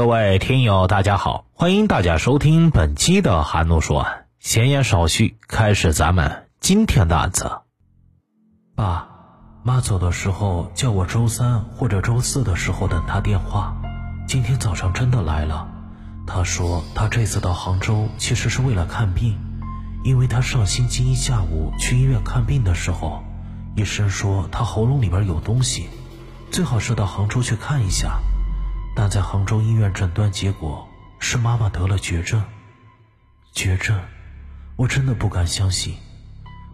各位听友，大家好，欢迎大家收听本期的韩怒说案。闲言少叙，开始咱们今天的案子。爸妈走的时候叫我周三或者周四的时候等他电话。今天早上真的来了，他说他这次到杭州其实是为了看病，因为他上星期一下午去医院看病的时候，医生说他喉咙里边有东西，最好是到杭州去看一下。但在杭州医院诊断结果是妈妈得了绝症。绝症，我真的不敢相信。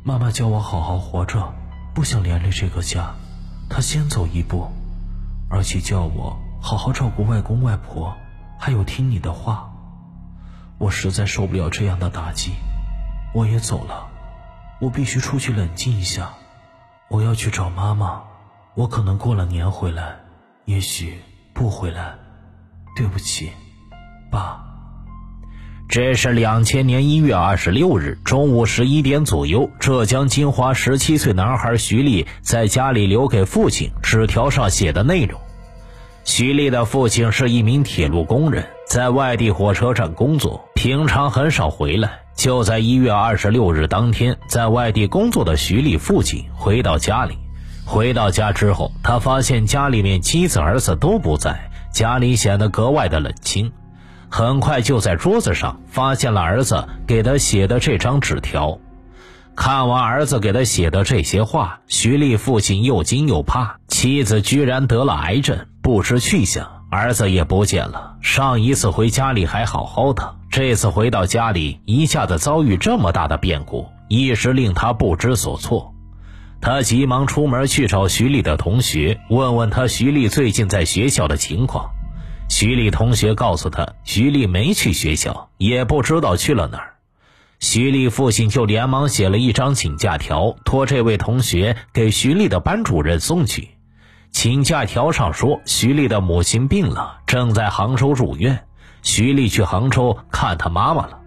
妈妈叫我好好活着，不想连累这个家，她先走一步，而且叫我好好照顾外公外婆，还有听你的话。我实在受不了这样的打击，我也走了。我必须出去冷静一下。我要去找妈妈。我可能过了年回来，也许。不回来，对不起，爸。这是两千年一月二十六日中午十一点左右，浙江金华十七岁男孩徐丽在家里留给父亲纸条上写的内容。徐丽的父亲是一名铁路工人，在外地火车站工作，平常很少回来。就在一月二十六日当天，在外地工作的徐丽父亲回到家里。回到家之后，他发现家里面妻子、儿子都不在，家里显得格外的冷清。很快就在桌子上发现了儿子给他写的这张纸条。看完儿子给他写的这些话，徐丽父亲又惊又怕：妻子居然得了癌症，不知去向；儿子也不见了。上一次回家里还好好的，这次回到家里，一下子遭遇这么大的变故，一时令他不知所措。他急忙出门去找徐丽的同学，问问他徐丽最近在学校的情况。徐丽同学告诉他，徐丽没去学校，也不知道去了哪儿。徐丽父亲就连忙写了一张请假条，托这位同学给徐丽的班主任送去。请假条上说，徐丽的母亲病了，正在杭州住院，徐丽去杭州看他妈妈了。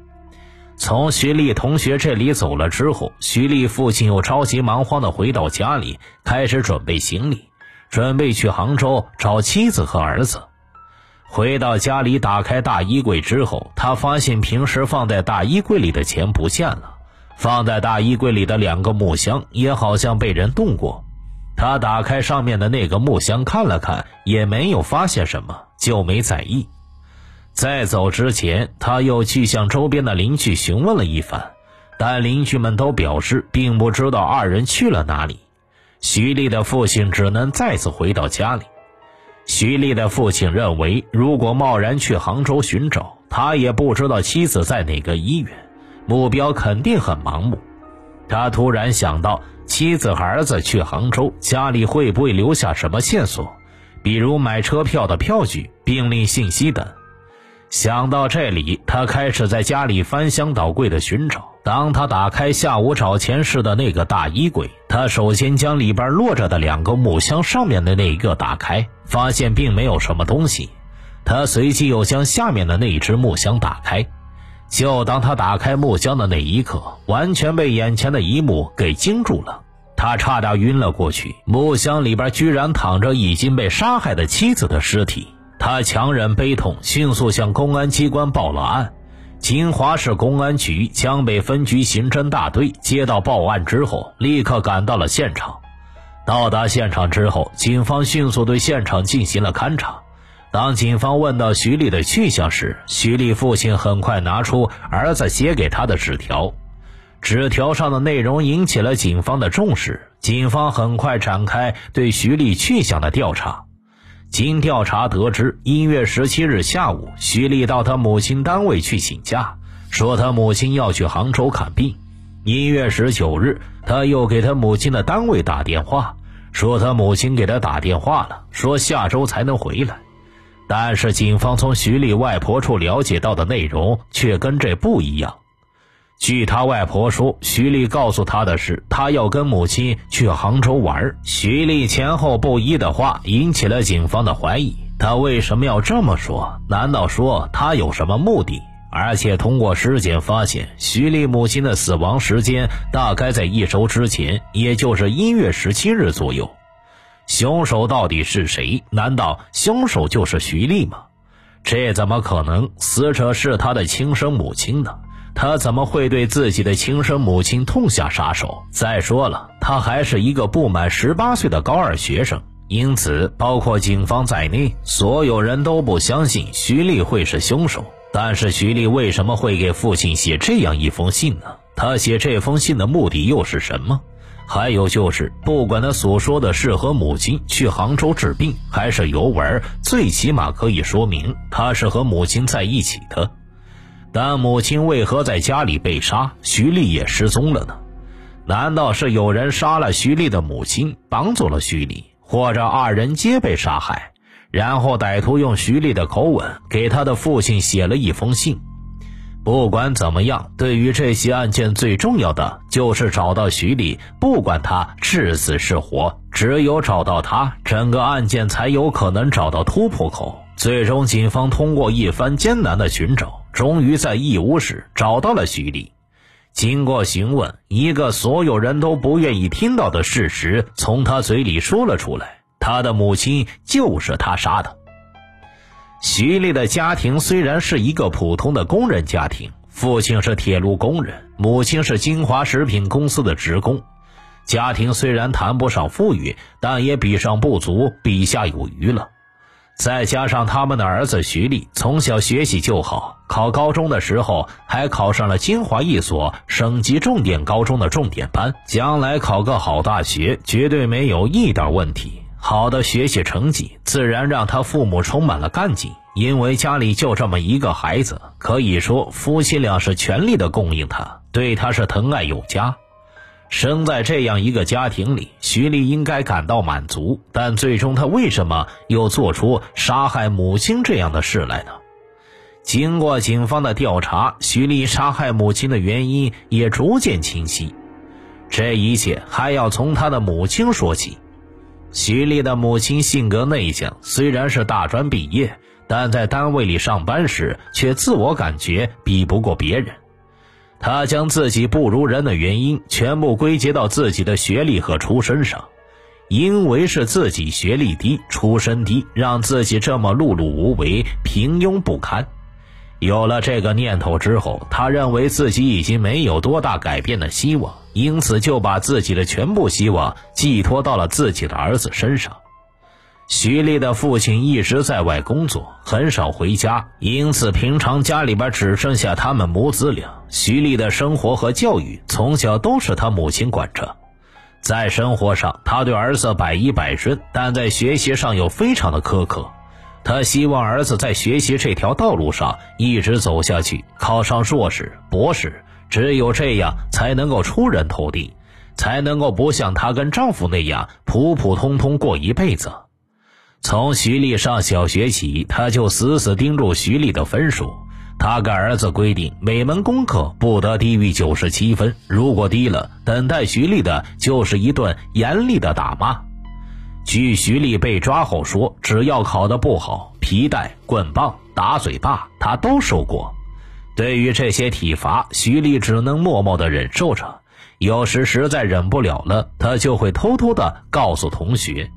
从徐丽同学这里走了之后，徐丽父亲又着急忙慌地回到家里，开始准备行李，准备去杭州找妻子和儿子。回到家里，打开大衣柜之后，他发现平时放在大衣柜里的钱不见了，放在大衣柜里的两个木箱也好像被人动过。他打开上面的那个木箱看了看，也没有发现什么，就没在意。在走之前，他又去向周边的邻居询问了一番，但邻居们都表示并不知道二人去了哪里。徐丽的父亲只能再次回到家里。徐丽的父亲认为，如果贸然去杭州寻找，他也不知道妻子在哪个医院，目标肯定很盲目。他突然想到，妻子和儿子去杭州，家里会不会留下什么线索，比如买车票的票据、病历信息等。想到这里，他开始在家里翻箱倒柜的寻找。当他打开下午找钱时的那个大衣柜，他首先将里边落着的两个木箱上面的那一个打开，发现并没有什么东西。他随即又将下面的那一只木箱打开。就当他打开木箱的那一刻，完全被眼前的一幕给惊住了，他差点晕了过去。木箱里边居然躺着已经被杀害的妻子的尸体。他强忍悲痛，迅速向公安机关报了案。金华市公安局江北分局刑侦大队接到报案之后，立刻赶到了现场。到达现场之后，警方迅速对现场进行了勘查。当警方问到徐丽的去向时，徐丽父亲很快拿出儿子写给他的纸条。纸条上的内容引起了警方的重视，警方很快展开对徐丽去向的调查。经调查得知，一月十七日下午，徐丽到他母亲单位去请假，说他母亲要去杭州看病。一月十九日，他又给他母亲的单位打电话，说他母亲给他打电话了，说下周才能回来。但是，警方从徐丽外婆处了解到的内容却跟这不一样。据他外婆说，徐丽告诉他的是，他要跟母亲去杭州玩。徐丽前后不一的话引起了警方的怀疑，他为什么要这么说？难道说他有什么目的？而且通过尸检发现，徐丽母亲的死亡时间大概在一周之前，也就是一月十七日左右。凶手到底是谁？难道凶手就是徐丽吗？这怎么可能？死者是他的亲生母亲呢？他怎么会对自己的亲生母亲痛下杀手？再说了，他还是一个不满十八岁的高二学生，因此，包括警方在内，所有人都不相信徐丽会是凶手。但是，徐丽为什么会给父亲写这样一封信呢？他写这封信的目的又是什么？还有就是，不管他所说的是和母亲去杭州治病，还是游玩，最起码可以说明他是和母亲在一起的。但母亲为何在家里被杀，徐丽也失踪了呢？难道是有人杀了徐丽的母亲，绑走了徐丽，或者二人皆被杀害？然后歹徒用徐丽的口吻给他的父亲写了一封信。不管怎么样，对于这些案件最重要的就是找到徐丽，不管他是死是活，只有找到他，整个案件才有可能找到突破口。最终，警方通过一番艰难的寻找。终于在义乌市找到了徐丽。经过询问，一个所有人都不愿意听到的事实从他嘴里说了出来：他的母亲就是他杀的。徐丽的家庭虽然是一个普通的工人家庭，父亲是铁路工人，母亲是金华食品公司的职工。家庭虽然谈不上富裕，但也比上不足，比下有余了。再加上他们的儿子徐立从小学习就好，考高中的时候还考上了金华一所省级重点高中的重点班，将来考个好大学绝对没有一点问题。好的学习成绩自然让他父母充满了干劲，因为家里就这么一个孩子，可以说夫妻俩是全力的供应他，对他是疼爱有加。生在这样一个家庭里，徐丽应该感到满足。但最终，他为什么又做出杀害母亲这样的事来呢？经过警方的调查，徐丽杀害母亲的原因也逐渐清晰。这一切还要从他的母亲说起。徐丽的母亲性格内向，虽然是大专毕业，但在单位里上班时却自我感觉比不过别人。他将自己不如人的原因全部归结到自己的学历和出身上，因为是自己学历低、出身低，让自己这么碌碌无为、平庸不堪。有了这个念头之后，他认为自己已经没有多大改变的希望，因此就把自己的全部希望寄托到了自己的儿子身上。徐丽的父亲一直在外工作，很少回家，因此平常家里边只剩下他们母子俩。徐丽的生活和教育从小都是他母亲管着，在生活上他对儿子百依百顺，但在学习上又非常的苛刻。他希望儿子在学习这条道路上一直走下去，考上硕士、博士，只有这样才能够出人头地，才能够不像她跟丈夫那样普普通通过一辈子。从徐丽上小学起，他就死死盯住徐丽的分数。他给儿子规定，每门功课不得低于九十七分，如果低了，等待徐丽的就是一顿严厉的打骂。据徐丽被抓后说，只要考得不好，皮带、棍棒、打嘴巴，他都受过。对于这些体罚，徐丽只能默默地忍受着。有时实在忍不了了，他就会偷偷地告诉同学。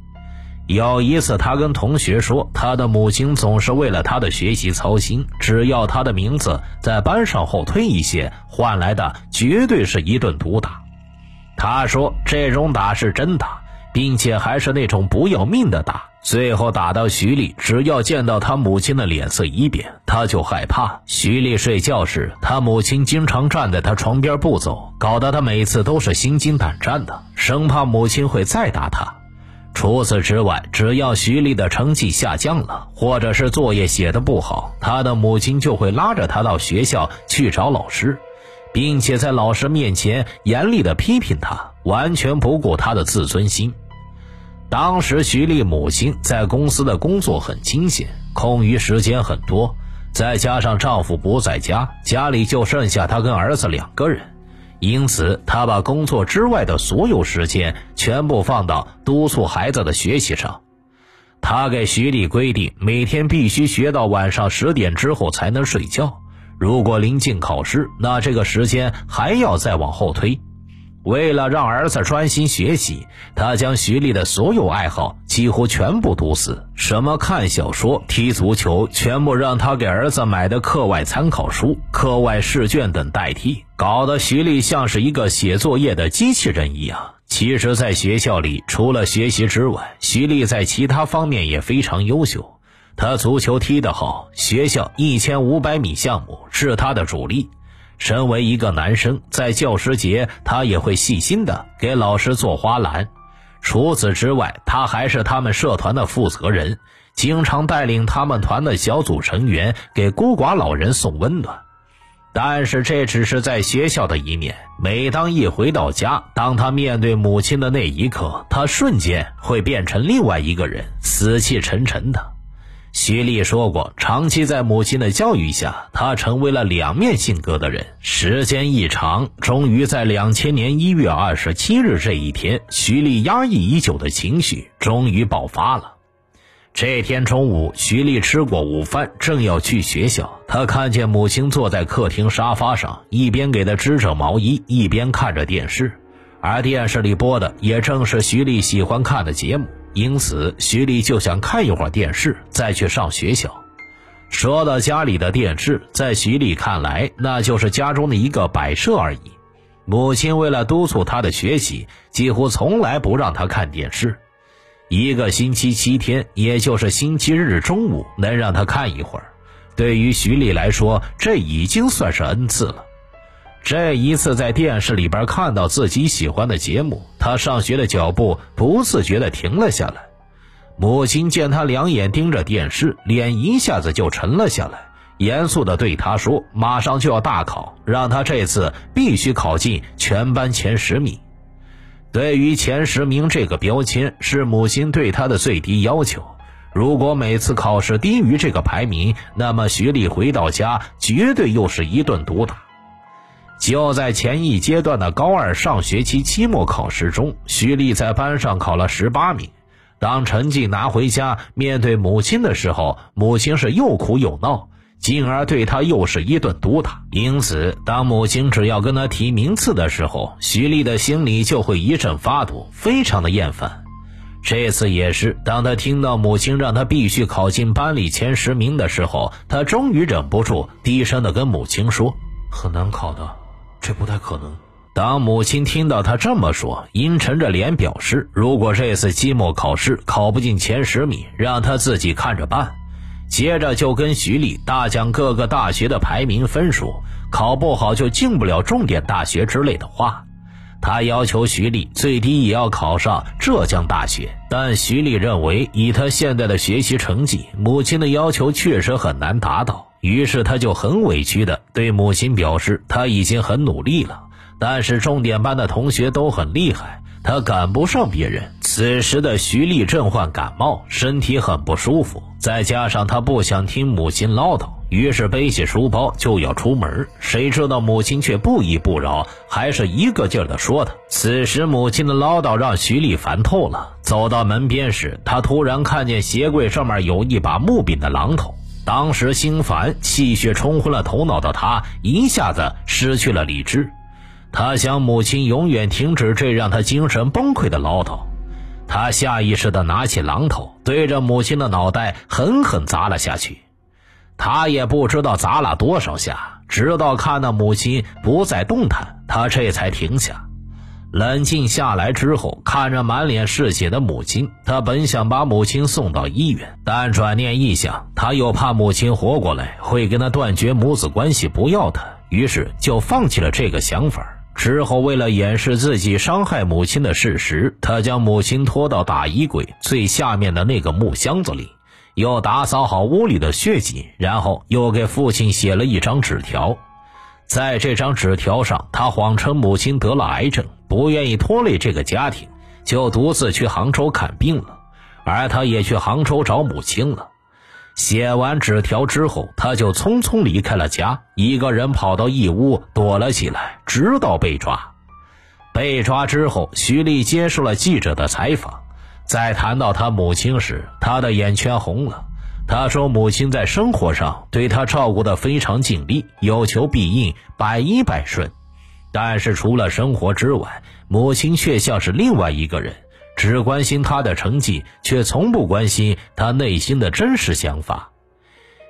有一次，他跟同学说，他的母亲总是为了他的学习操心，只要他的名字在班上后退一些，换来的绝对是一顿毒打。他说，这种打是真打，并且还是那种不要命的打。最后打到徐丽，只要见到他母亲的脸色一变，他就害怕。徐丽睡觉时，他母亲经常站在他床边不走，搞得他每次都是心惊胆战的，生怕母亲会再打他。除此之外，只要徐丽的成绩下降了，或者是作业写的不好，他的母亲就会拉着他到学校去找老师，并且在老师面前严厉的批评他，完全不顾他的自尊心。当时徐丽母亲在公司的工作很清闲，空余时间很多，再加上丈夫不在家，家里就剩下她跟儿子两个人。因此，他把工作之外的所有时间全部放到督促孩子的学习上。他给徐丽规定，每天必须学到晚上十点之后才能睡觉。如果临近考试，那这个时间还要再往后推。为了让儿子专心学习，他将徐丽的所有爱好几乎全部堵死，什么看小说、踢足球，全部让他给儿子买的课外参考书、课外试卷等代替，搞得徐丽像是一个写作业的机器人一样。其实，在学校里，除了学习之外，徐丽在其他方面也非常优秀。他足球踢得好，学校一千五百米项目是他的主力。身为一个男生，在教师节，他也会细心的给老师做花篮。除此之外，他还是他们社团的负责人，经常带领他们团的小组成员给孤寡老人送温暖。但是这只是在学校的一面。每当一回到家，当他面对母亲的那一刻，他瞬间会变成另外一个人，死气沉沉的。徐丽说过，长期在母亲的教育下，她成为了两面性格的人。时间一长，终于在两千年一月二十七日这一天，徐丽压抑已久的情绪终于爆发了。这天中午，徐丽吃过午饭，正要去学校，她看见母亲坐在客厅沙发上，一边给她织着毛衣，一边看着电视，而电视里播的也正是徐丽喜欢看的节目。因此，徐丽就想看一会儿电视，再去上学校。说到家里的电视，在徐丽看来，那就是家中的一个摆设而已。母亲为了督促她的学习，几乎从来不让她看电视。一个星期七天，也就是星期日中午能让她看一会儿，对于徐丽来说，这已经算是恩赐了。这一次在电视里边看到自己喜欢的节目，他上学的脚步不自觉地停了下来。母亲见他两眼盯着电视，脸一下子就沉了下来，严肃地对他说：“马上就要大考，让他这次必须考进全班前十名。”对于前十名这个标签，是母亲对他的最低要求。如果每次考试低于这个排名，那么徐丽回到家绝对又是一顿毒打。就在前一阶段的高二上学期期末考试中，徐丽在班上考了十八名。当成绩拿回家，面对母亲的时候，母亲是又哭又闹，进而对她又是一顿毒打。因此，当母亲只要跟她提名次的时候，徐丽的心里就会一阵发堵，非常的厌烦。这次也是，当他听到母亲让他必须考进班里前十名的时候，他终于忍不住低声的跟母亲说：“很难考的。”这不太可能。当母亲听到他这么说，阴沉着脸表示：“如果这次期末考试考不进前十名，让他自己看着办。”接着就跟徐丽大讲各个大学的排名分数，考不好就进不了重点大学之类的话。他要求徐丽最低也要考上浙江大学，但徐丽认为以他现在的学习成绩，母亲的要求确实很难达到。于是他就很委屈地对母亲表示，他已经很努力了，但是重点班的同学都很厉害，他赶不上别人。此时的徐丽正患感冒，身体很不舒服，再加上他不想听母亲唠叨，于是背起书包就要出门。谁知道母亲却不依不饶，还是一个劲儿地说他。此时母亲的唠叨让徐丽烦透了。走到门边时，他突然看见鞋柜上面有一把木柄的榔头。当时心烦气血冲昏了头脑的他，一下子失去了理智。他想母亲永远停止这让他精神崩溃的唠叨。他下意识地拿起榔头，对着母亲的脑袋狠狠砸了下去。他也不知道砸了多少下，直到看到母亲不再动弹，他这才停下。冷静下来之后，看着满脸是血的母亲，他本想把母亲送到医院，但转念一想，他又怕母亲活过来会跟他断绝母子关系，不要他，于是就放弃了这个想法。之后，为了掩饰自己伤害母亲的事实，他将母亲拖到大衣柜最下面的那个木箱子里，又打扫好屋里的血迹，然后又给父亲写了一张纸条。在这张纸条上，他谎称母亲得了癌症。不愿意拖累这个家庭，就独自去杭州看病了，而他也去杭州找母亲了。写完纸条之后，他就匆匆离开了家，一个人跑到义乌躲了起来，直到被抓。被抓之后，徐丽接受了记者的采访，在谈到他母亲时，他的眼圈红了。他说：“母亲在生活上对他照顾的非常尽力，有求必应，百依百顺。”但是除了生活之外，母亲却像是另外一个人，只关心他的成绩，却从不关心他内心的真实想法。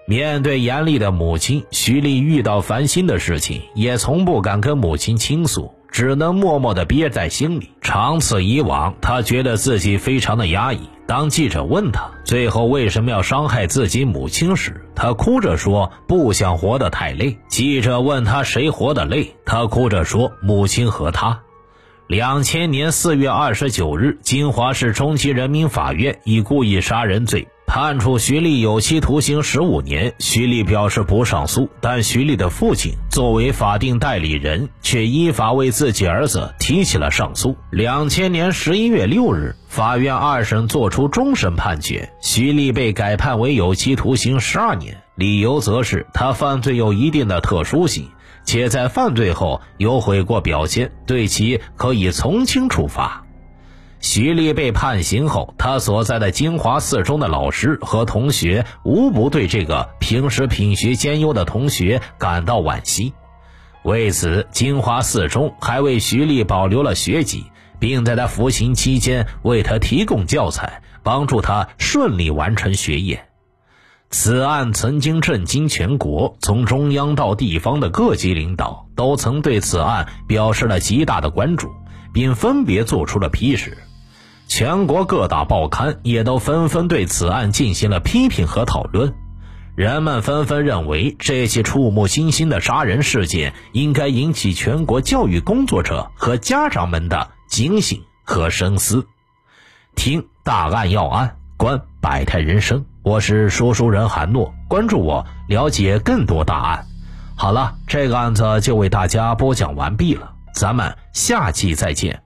面对严厉的母亲，徐丽遇到烦心的事情，也从不敢跟母亲倾诉，只能默默地憋在心里。长此以往，他觉得自己非常的压抑。当记者问他最后为什么要伤害自己母亲时，他哭着说不想活得太累。记者问他谁活得累，他哭着说母亲和他。两千年四月二十九日，金华市中级人民法院以故意杀人罪。判处徐丽有期徒刑十五年，徐丽表示不上诉，但徐丽的父亲作为法定代理人，却依法为自己儿子提起了上诉。两千年十一月六日，法院二审作出终审判决，徐丽被改判为有期徒刑十二年，理由则是他犯罪有一定的特殊性，且在犯罪后有悔过表现，对其可以从轻处罚。徐丽被判刑后，他所在的金华四中的老师和同学无不对这个平时品学兼优的同学感到惋惜。为此，金华四中还为徐丽保留了学籍，并在他服刑期间为他提供教材，帮助他顺利完成学业。此案曾经震惊全国，从中央到地方的各级领导都曾对此案表示了极大的关注，并分别做出了批示。全国各大报刊也都纷纷对此案进行了批评和讨论，人们纷纷认为这起触目惊心的杀人事件应该引起全国教育工作者和家长们的警醒和深思。听大案要案，观百态人生，我是说书人韩诺，关注我，了解更多大案。好了，这个案子就为大家播讲完毕了，咱们下期再见。